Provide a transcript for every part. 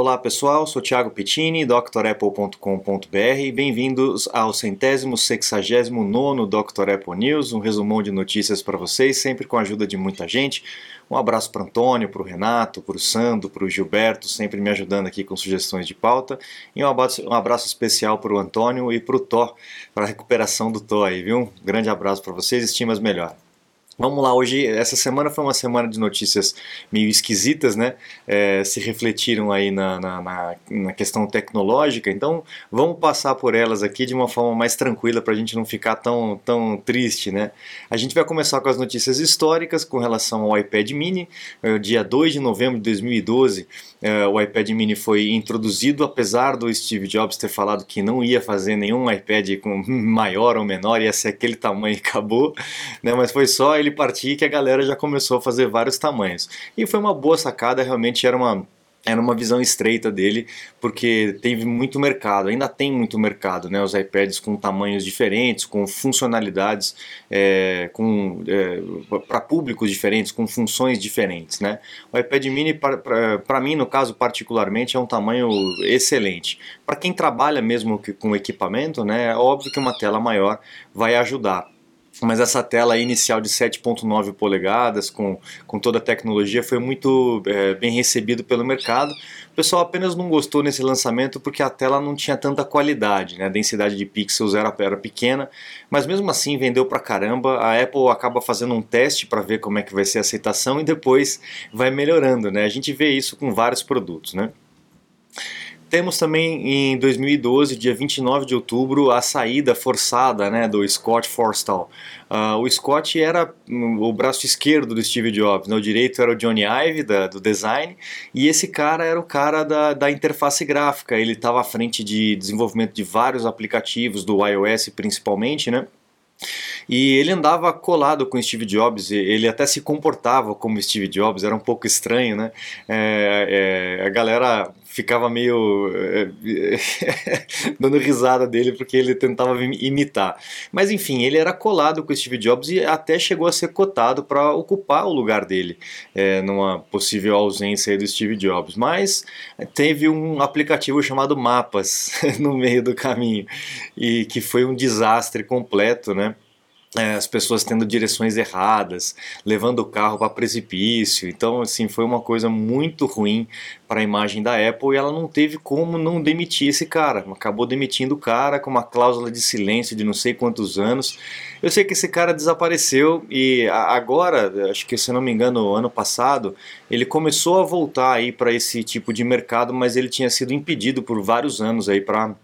Olá pessoal, sou Thiago Pittini, drapple.com.br. Bem-vindos ao centésimo sexagésimo nono Dr. Apple News, um resumão de notícias para vocês, sempre com a ajuda de muita gente. Um abraço para Antônio, para o Renato, para o Sandro, para o Gilberto, sempre me ajudando aqui com sugestões de pauta. E um abraço, um abraço especial para o Antônio e para o Thor, para a recuperação do Thor aí, viu? Um grande abraço para vocês, estimas melhor. Vamos lá, hoje, essa semana foi uma semana de notícias meio esquisitas, né? É, se refletiram aí na, na, na, na, questão tecnológica, então vamos passar por elas aqui de uma forma mais tranquila para a gente não ficar tão, tão triste, né? A gente vai começar com as notícias históricas com relação ao iPad mini. É, dia 2 de novembro de 2012, é, o iPad mini foi introduzido, apesar do Steve Jobs ter falado que não ia fazer nenhum iPad com maior ou menor, ia ser aquele tamanho e acabou, né? Mas foi só ele partir que a galera já começou a fazer vários tamanhos. E foi uma boa sacada, realmente era uma era uma visão estreita dele, porque teve muito mercado, ainda tem muito mercado, né? Os iPads com tamanhos diferentes, com funcionalidades, é, com é, para públicos diferentes, com funções diferentes, né? O iPad Mini, para mim, no caso particularmente, é um tamanho excelente. Para quem trabalha mesmo com equipamento, né? É óbvio que uma tela maior vai ajudar mas essa tela inicial de 7.9 polegadas com, com toda a tecnologia foi muito é, bem recebido pelo mercado. O pessoal apenas não gostou nesse lançamento porque a tela não tinha tanta qualidade, né? a densidade de pixels era, era pequena, mas mesmo assim vendeu pra caramba. A Apple acaba fazendo um teste para ver como é que vai ser a aceitação e depois vai melhorando. Né? A gente vê isso com vários produtos. Né? Temos também em 2012, dia 29 de outubro, a saída forçada né, do Scott Forstall. Uh, o Scott era o braço esquerdo do Steve Jobs, né? o direito era o Johnny Ive, da, do design, e esse cara era o cara da, da interface gráfica. Ele estava à frente de desenvolvimento de vários aplicativos, do iOS principalmente, né? E ele andava colado com Steve Jobs, ele até se comportava como Steve Jobs, era um pouco estranho, né? É, é, a galera ficava meio é, dando risada dele porque ele tentava imitar. Mas enfim, ele era colado com Steve Jobs e até chegou a ser cotado para ocupar o lugar dele é, numa possível ausência do Steve Jobs. Mas teve um aplicativo chamado Mapas no meio do caminho e que foi um desastre completo, né? É, as pessoas tendo direções erradas, levando o carro para precipício. Então, assim, foi uma coisa muito ruim para a imagem da Apple e ela não teve como não demitir esse cara. Acabou demitindo o cara com uma cláusula de silêncio de não sei quantos anos. Eu sei que esse cara desapareceu e agora, acho que se não me engano, ano passado, ele começou a voltar aí para esse tipo de mercado, mas ele tinha sido impedido por vários anos aí para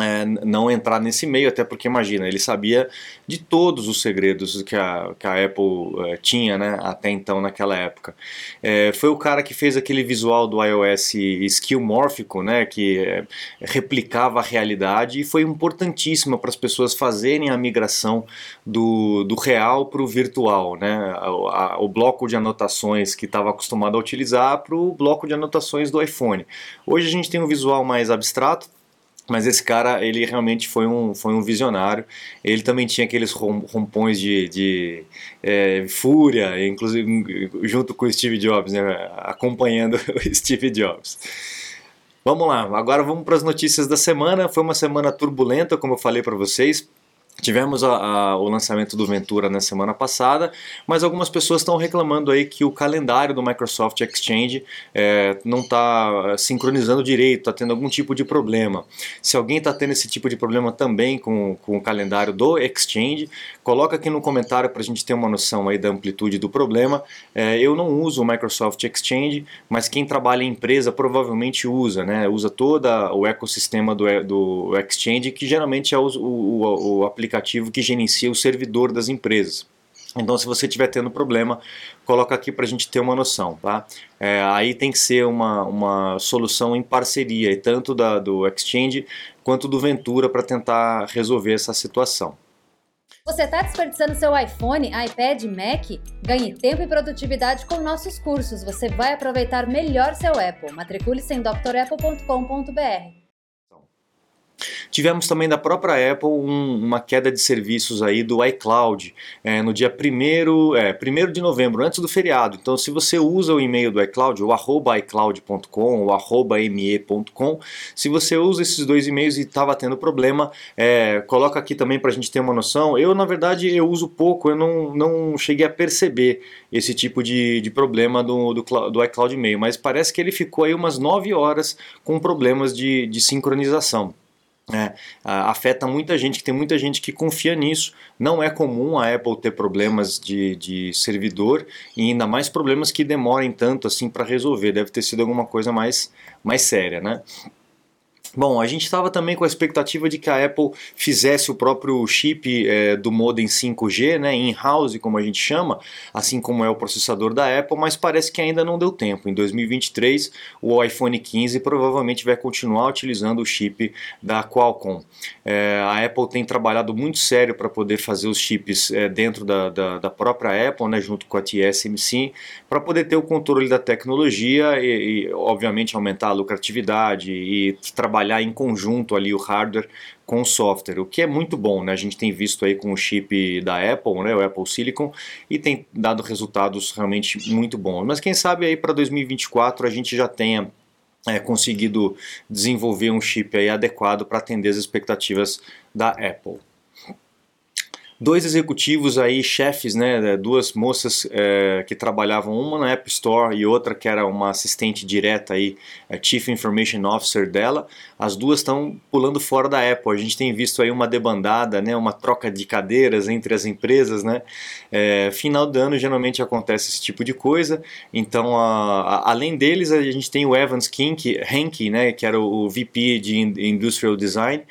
é, não entrar nesse meio, até porque imagina, ele sabia de todos os segredos que a, que a Apple é, tinha né, até então naquela época. É, foi o cara que fez aquele visual do iOS skillmórfico, né, que é, replicava a realidade e foi importantíssimo para as pessoas fazerem a migração do, do real para o virtual, né, a, a, o bloco de anotações que estava acostumado a utilizar para o bloco de anotações do iPhone. Hoje a gente tem um visual mais abstrato, mas esse cara, ele realmente foi um, foi um visionário. Ele também tinha aqueles rompões de, de é, fúria, inclusive junto com o Steve Jobs, né, acompanhando o Steve Jobs. Vamos lá, agora vamos para as notícias da semana. Foi uma semana turbulenta, como eu falei para vocês. Tivemos a, a, o lançamento do Ventura na semana passada, mas algumas pessoas estão reclamando aí que o calendário do Microsoft Exchange é, não está sincronizando direito, está tendo algum tipo de problema. Se alguém está tendo esse tipo de problema também com, com o calendário do Exchange, coloca aqui no comentário para a gente ter uma noção aí da amplitude do problema. É, eu não uso o Microsoft Exchange, mas quem trabalha em empresa provavelmente usa, né? Usa todo o ecossistema do, do Exchange, que geralmente é o, o, o aplicativo aplicativo que gerencia o servidor das empresas. Então, se você estiver tendo problema, coloca aqui para a gente ter uma noção, tá? É, aí tem que ser uma, uma solução em parceria, tanto da, do Exchange quanto do Ventura, para tentar resolver essa situação. Você está desperdiçando seu iPhone, iPad, Mac? Ganhe tempo e produtividade com nossos cursos. Você vai aproveitar melhor seu Apple. Matricule-se em drapple.com.br. Tivemos também da própria Apple um, uma queda de serviços aí do iCloud é, no dia 1 é, primeiro de novembro, antes do feriado. Então, se você usa o e-mail do iCloud, o arroba iCloud.com ou arroba me.com, se você usa esses dois e-mails e estava tendo problema, é, coloca aqui também para a gente ter uma noção. Eu, na verdade, eu uso pouco, eu não, não cheguei a perceber esse tipo de, de problema do, do, do iCloud e-mail, mas parece que ele ficou aí umas 9 horas com problemas de, de sincronização. É, afeta muita gente, que tem muita gente que confia nisso. Não é comum a Apple ter problemas de, de servidor e ainda mais problemas que demorem tanto assim para resolver. Deve ter sido alguma coisa mais, mais séria, né? Bom, a gente estava também com a expectativa de que a Apple fizesse o próprio chip é, do modem 5G, né, in-house, como a gente chama, assim como é o processador da Apple, mas parece que ainda não deu tempo. Em 2023, o iPhone 15 provavelmente vai continuar utilizando o chip da Qualcomm. É, a Apple tem trabalhado muito sério para poder fazer os chips é, dentro da, da, da, própria Apple, né, junto com a TSMC, para poder ter o controle da tecnologia e, e, obviamente, aumentar a lucratividade e trabalhar trabalhar em conjunto ali o hardware com o software, o que é muito bom, né? A gente tem visto aí com o chip da Apple, né, o Apple Silicon, e tem dado resultados realmente muito bons. Mas quem sabe aí para 2024 a gente já tenha é, conseguido desenvolver um chip aí adequado para atender as expectativas da Apple dois executivos aí, chefes, né, duas moças é, que trabalhavam, uma na App Store e outra que era uma assistente direta aí, a Chief Information Officer dela, as duas estão pulando fora da Apple. A gente tem visto aí uma debandada, né, uma troca de cadeiras entre as empresas, né. É, final do ano geralmente acontece esse tipo de coisa. Então, a, a, além deles, a gente tem o Evans Kink, Henke, né, que era o VP de Industrial Design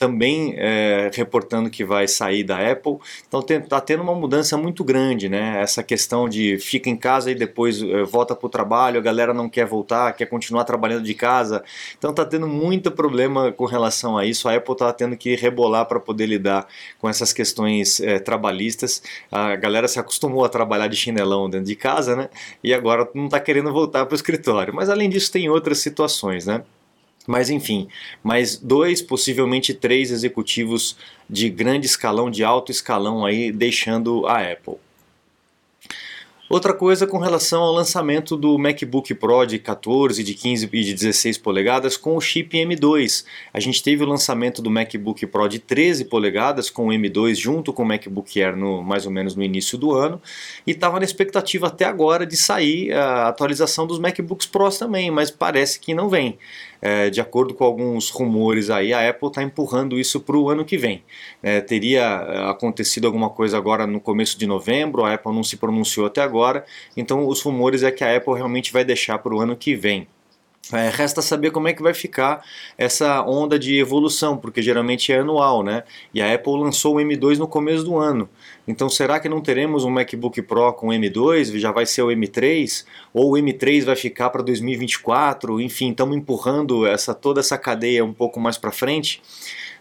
também é, reportando que vai sair da Apple. Então está tendo uma mudança muito grande, né? Essa questão de fica em casa e depois é, volta para o trabalho, a galera não quer voltar, quer continuar trabalhando de casa. Então está tendo muito problema com relação a isso. A Apple está tendo que rebolar para poder lidar com essas questões é, trabalhistas. A galera se acostumou a trabalhar de chinelão dentro de casa, né? E agora não está querendo voltar para o escritório. Mas além disso tem outras situações, né? Mas enfim, mais dois, possivelmente três executivos de grande escalão, de alto escalão aí, deixando a Apple. Outra coisa com relação ao lançamento do MacBook Pro de 14, de 15 e de 16 polegadas com o chip M2. A gente teve o lançamento do MacBook Pro de 13 polegadas com o M2 junto com o MacBook Air no, mais ou menos no início do ano e estava na expectativa até agora de sair a atualização dos MacBooks Pros também, mas parece que não vem é, de acordo com alguns rumores aí, a Apple está empurrando isso para o ano que vem. É, teria é, acontecido alguma coisa agora no começo de novembro, a Apple não se pronunciou até agora, então os rumores é que a Apple realmente vai deixar para o ano que vem. É, resta saber como é que vai ficar essa onda de evolução, porque geralmente é anual, né? E a Apple lançou o M2 no começo do ano. Então será que não teremos um MacBook Pro com M2? Já vai ser o M3? Ou o M3 vai ficar para 2024? Enfim, estamos empurrando essa toda essa cadeia um pouco mais para frente.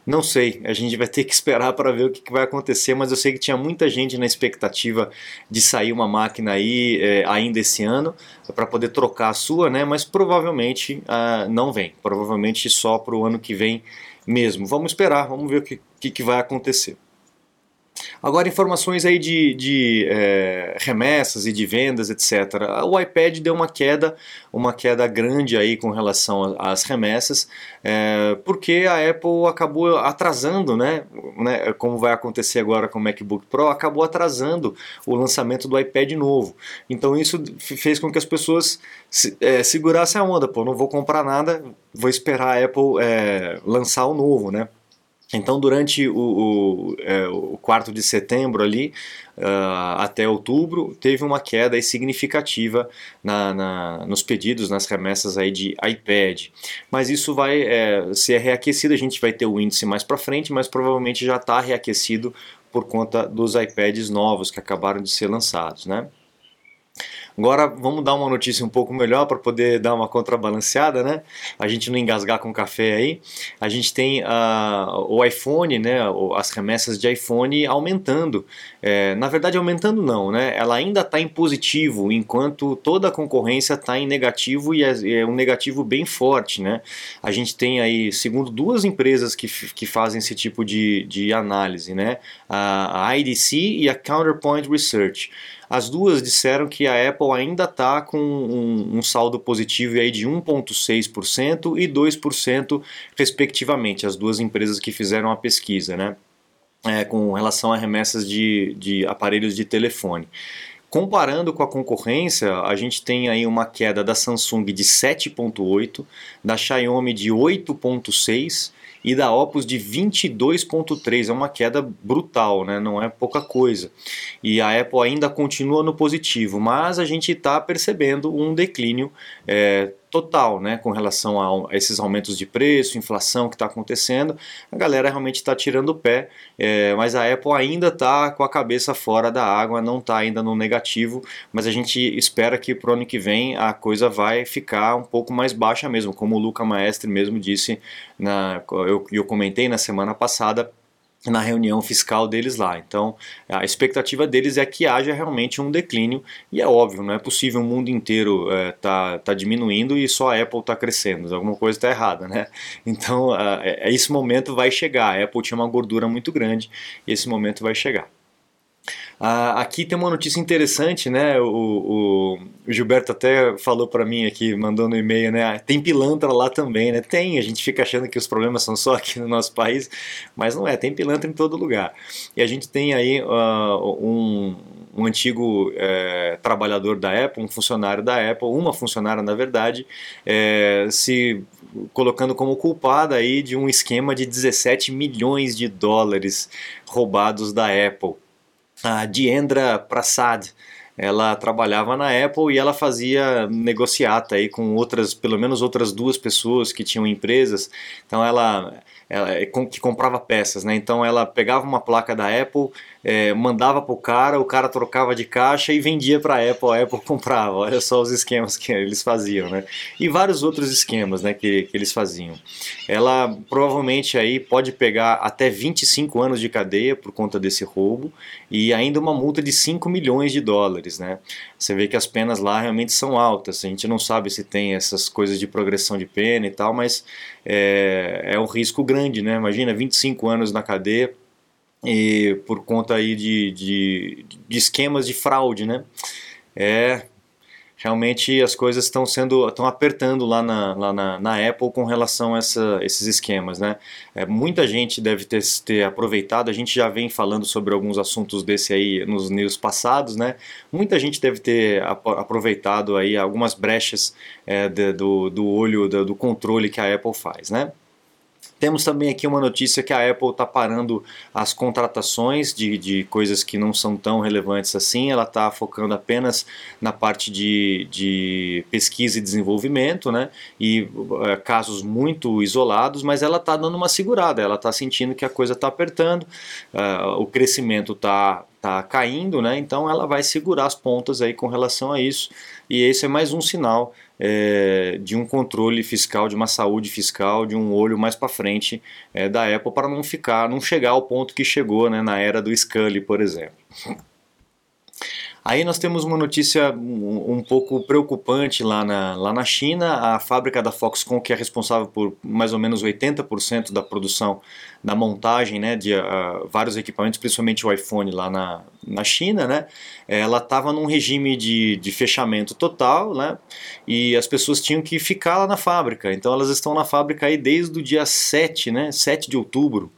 Não sei, a gente vai ter que esperar para ver o que, vai acontecer, mas eu sei que tinha muita gente na expectativa de sair uma máquina aí é, ainda esse ano para poder trocar a sua, né? Mas provavelmente ah, não vem, provavelmente só para o ano que vem mesmo. Vamos esperar, vamos ver o que, que, que vai acontecer. Agora, informações aí de, de é, remessas e de vendas, etc. O iPad deu uma queda, uma queda grande aí com relação às remessas, é, porque a Apple acabou atrasando, né, né, como vai acontecer agora com o MacBook Pro, acabou atrasando o lançamento do iPad novo. Então isso fez com que as pessoas é, segurassem a onda, pô, não vou comprar nada, vou esperar a Apple é, lançar o novo, né? Então, durante o, o, é, o, quarto de setembro ali, uh, até outubro, teve uma queda significativa na, na, nos pedidos, nas remessas aí de iPad. Mas isso vai é, ser reaquecido, a gente vai ter o índice mais para frente, mas provavelmente já está reaquecido por conta dos iPads novos que acabaram de ser lançados, né? Agora vamos dar uma notícia um pouco melhor para poder dar uma contrabalanceada, né? A gente não engasgar com café aí. A gente tem uh, o iPhone, né? As remessas de iPhone aumentando. É, na verdade, aumentando não, né? Ela ainda está em positivo, enquanto toda a concorrência está em negativo e é, é, um negativo bem forte, né? A gente tem aí, segundo duas empresas que, que fazem esse tipo de, de análise, né? A, a IDC e a Counterpoint Research. As duas disseram que a Apple ainda está com um, um, saldo positivo aí de 1,6% e 2%, respectivamente, as duas empresas que fizeram a pesquisa, né? É, com relação a remessas de, de aparelhos de telefone. Comparando com a concorrência, a gente tem aí uma queda da Samsung de 7,8, da Xiaomi de 8,6 e da Opus de 22,3. É uma queda brutal, né? não é pouca coisa. E a Apple ainda continua no positivo, mas a gente está percebendo um declínio é, total, né, com relação a esses aumentos de preço, inflação que está acontecendo, a galera realmente está tirando o pé, é, mas a Apple ainda está com a cabeça fora da água, não está ainda no negativo, mas a gente espera que para o ano que vem a coisa vai ficar um pouco mais baixa mesmo, como o Luca Maestre mesmo disse, na, eu, eu comentei na semana passada, na reunião fiscal deles lá. Então, a expectativa deles é que haja realmente um declínio, e é óbvio, não é possível o mundo inteiro é, tá, tá diminuindo e só a Apple está crescendo, alguma coisa está errada, né? Então, é, esse momento vai chegar. A Apple tinha uma gordura muito grande e esse momento vai chegar. Ah, aqui tem uma notícia interessante, né? O, o, o Gilberto até falou para mim aqui, mandou no e-mail, né? Ah, tem pilantra lá também, né? Tem, a gente fica achando que os problemas são só aqui no nosso país, mas não é, tem pilantra em todo lugar. E a gente tem aí uh, um, um antigo é, trabalhador da Apple, um funcionário da Apple, uma funcionária na verdade, é, se colocando como culpada aí de um esquema de 17 milhões de dólares roubados da Apple a Diendra Prasad. Ela trabalhava na Apple e ela fazia negociata aí com outras, pelo menos outras duas pessoas que tinham empresas. Então ela, ela que comprava peças, né? Então ela pegava uma placa da Apple, é, mandava para o cara, o cara trocava de caixa e vendia para a Apple, a Apple comprava. Olha só os esquemas que eles faziam, né? E vários outros esquemas, né, que, que eles faziam. Ela provavelmente aí pode pegar até 25 anos de cadeia por conta desse roubo e ainda uma multa de 5 milhões de dólares, né? Você vê que as penas lá realmente são altas. A gente não sabe se tem essas coisas de progressão de pena e tal, mas é, é um risco grande, né? Imagina 25 anos na cadeia e por conta aí de, de, de esquemas de fraude, né? É, realmente as coisas estão sendo estão apertando lá na, lá na, na Apple com relação a essa, esses esquemas, né? É, muita gente deve ter, ter aproveitado, a gente já vem falando sobre alguns assuntos desse aí nos news passados, né? Muita gente deve ter aproveitado aí algumas brechas é, de, do, do olho, do, do controle que a Apple faz, né? Temos também aqui uma notícia que a Apple está parando as contratações de, de coisas que não são tão relevantes assim, ela está focando apenas na parte de, de pesquisa e desenvolvimento, né? E é, casos muito isolados, mas ela está dando uma segurada, ela está sentindo que a coisa está apertando, uh, o crescimento está tá caindo, né? Então ela vai segurar as pontas aí com relação a isso. E esse é mais um sinal é, de um controle fiscal, de uma saúde fiscal, de um olho mais para frente é, da Apple para não ficar, não chegar ao ponto que chegou né, na era do Scully, por exemplo. Aí nós temos uma notícia um, um, pouco preocupante lá na, lá na China. A fábrica da Foxconn, que é responsável por mais ou menos 80% da produção, da montagem né, de uh, vários equipamentos, principalmente o iPhone lá na, na China, né, ela estava num regime de, de fechamento total né, e as pessoas tinham que ficar lá na fábrica. Então elas estão na fábrica aí desde o dia 7, né, 7 de outubro.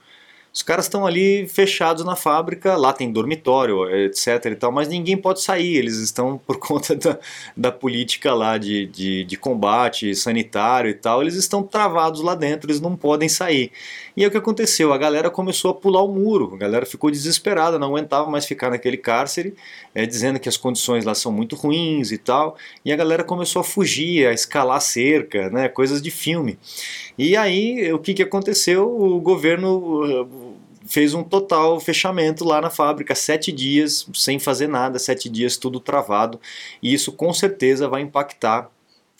Os caras estão ali fechados na fábrica, lá tem dormitório, etc e tal, mas ninguém pode sair, eles estão por conta da, da política lá de, de, de, combate sanitário e tal, eles estão travados lá dentro, eles não podem sair. E é o que aconteceu, a galera começou a pular o muro, a galera ficou desesperada, não aguentava mais ficar naquele cárcere, é, dizendo que as condições lá são muito ruins e tal, e a galera começou a fugir, a escalar cerca, né, coisas de filme. E aí, o que, que aconteceu? O governo fez um total fechamento lá na fábrica, sete dias sem fazer nada, sete dias tudo travado, e isso com certeza vai impactar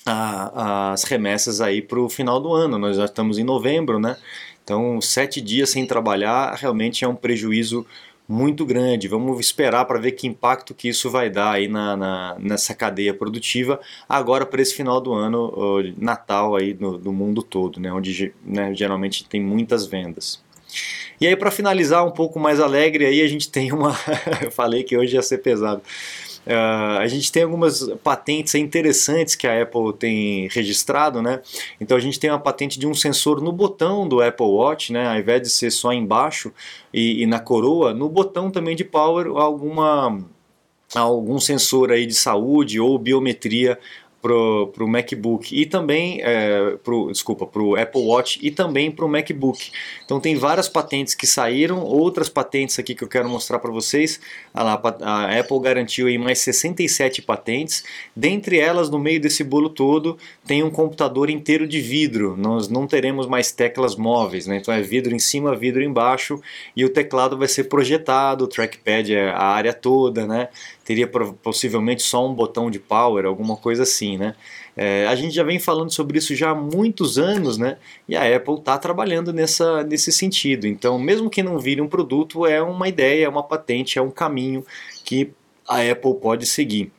a, as remessas aí para o final do ano. Nós já estamos em novembro, né? Então, sete dias sem trabalhar realmente é um prejuízo muito grande. Vamos esperar para ver que impacto que isso vai dar aí na, na nessa cadeia produtiva agora para esse final do ano, Natal aí no, do mundo todo, né, onde né, geralmente tem muitas vendas. E aí para finalizar um pouco mais alegre aí a gente tem uma, eu falei que hoje ia ser pesado. Uh, a gente tem algumas patentes interessantes que a Apple tem registrado, né? Então a gente tem uma patente de um sensor no botão do Apple Watch, né? Ao invés de ser só embaixo e, e na coroa, no botão também de power alguma algum sensor aí de saúde ou biometria pro, pro MacBook e também é, pro, desculpa, pro Apple Watch e também pro MacBook. Então tem várias patentes que saíram, outras patentes aqui que eu quero mostrar para vocês. A, a Apple garantiu aí mais 67 patentes. Dentre elas, no meio desse bolo todo, tem um computador inteiro de vidro. Nós não teremos mais teclas móveis, né? Então é vidro em cima, vidro embaixo e o teclado vai ser projetado, o trackpad é a área toda, né? Teria possivelmente só um botão de power, alguma coisa assim, né? É, a gente já vem falando sobre isso já há muitos anos, né? E a Apple está trabalhando nessa, nesse sentido. Então, mesmo que não vire um produto, é uma ideia, é uma patente, é um caminho que a Apple pode seguir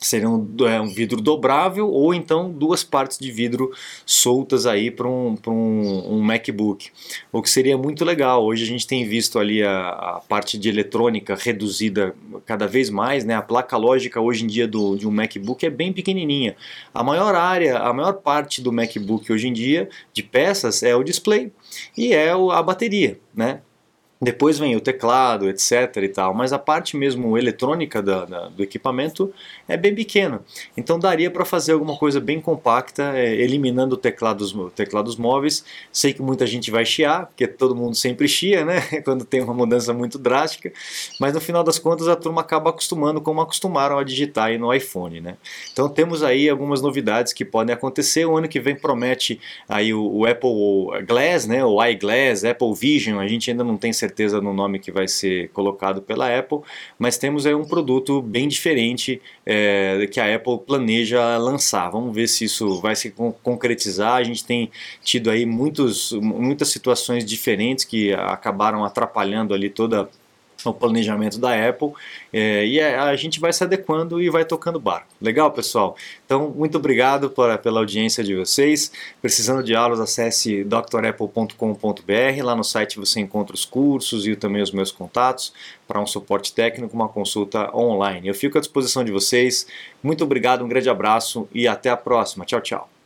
seriam é, um vidro dobrável ou então duas partes de vidro soltas aí para um, um, um, MacBook, o que seria muito legal. Hoje a gente tem visto ali a, a, parte de eletrônica reduzida cada vez mais, né? A placa lógica hoje em dia do, de um MacBook é bem pequenininha. A maior área, a maior parte do MacBook hoje em dia de peças é o display e é a bateria, né? Depois vem o teclado, etc e tal, mas a parte mesmo eletrônica da, da, do equipamento é bem pequena. Então daria para fazer alguma coisa bem compacta, é, eliminando teclados, teclados móveis. Sei que muita gente vai chiar, porque todo mundo sempre chia, né? Quando tem uma mudança muito drástica, mas no final das contas a turma acaba acostumando como acostumaram a digitar aí no iPhone, né? Então temos aí algumas novidades que podem acontecer. O ano que vem promete aí o, o Apple Glass, né? O iGlass, Apple Vision, a gente ainda não tem certeza certeza no nome que vai ser colocado pela Apple, mas temos aí um produto bem diferente é, que a Apple planeja lançar. Vamos ver se isso vai se concretizar. A gente tem tido aí muitos, muitas situações diferentes que acabaram atrapalhando ali toda o planejamento da Apple é, e a gente vai se adequando e vai tocando barco. Legal, pessoal? Então, muito obrigado pela audiência de vocês. Precisando de aulas, acesse drapple.com.br. Lá no site você encontra os cursos e também os meus contatos para um suporte técnico, uma consulta online. Eu fico à disposição de vocês. Muito obrigado, um grande abraço e até a próxima. Tchau, tchau.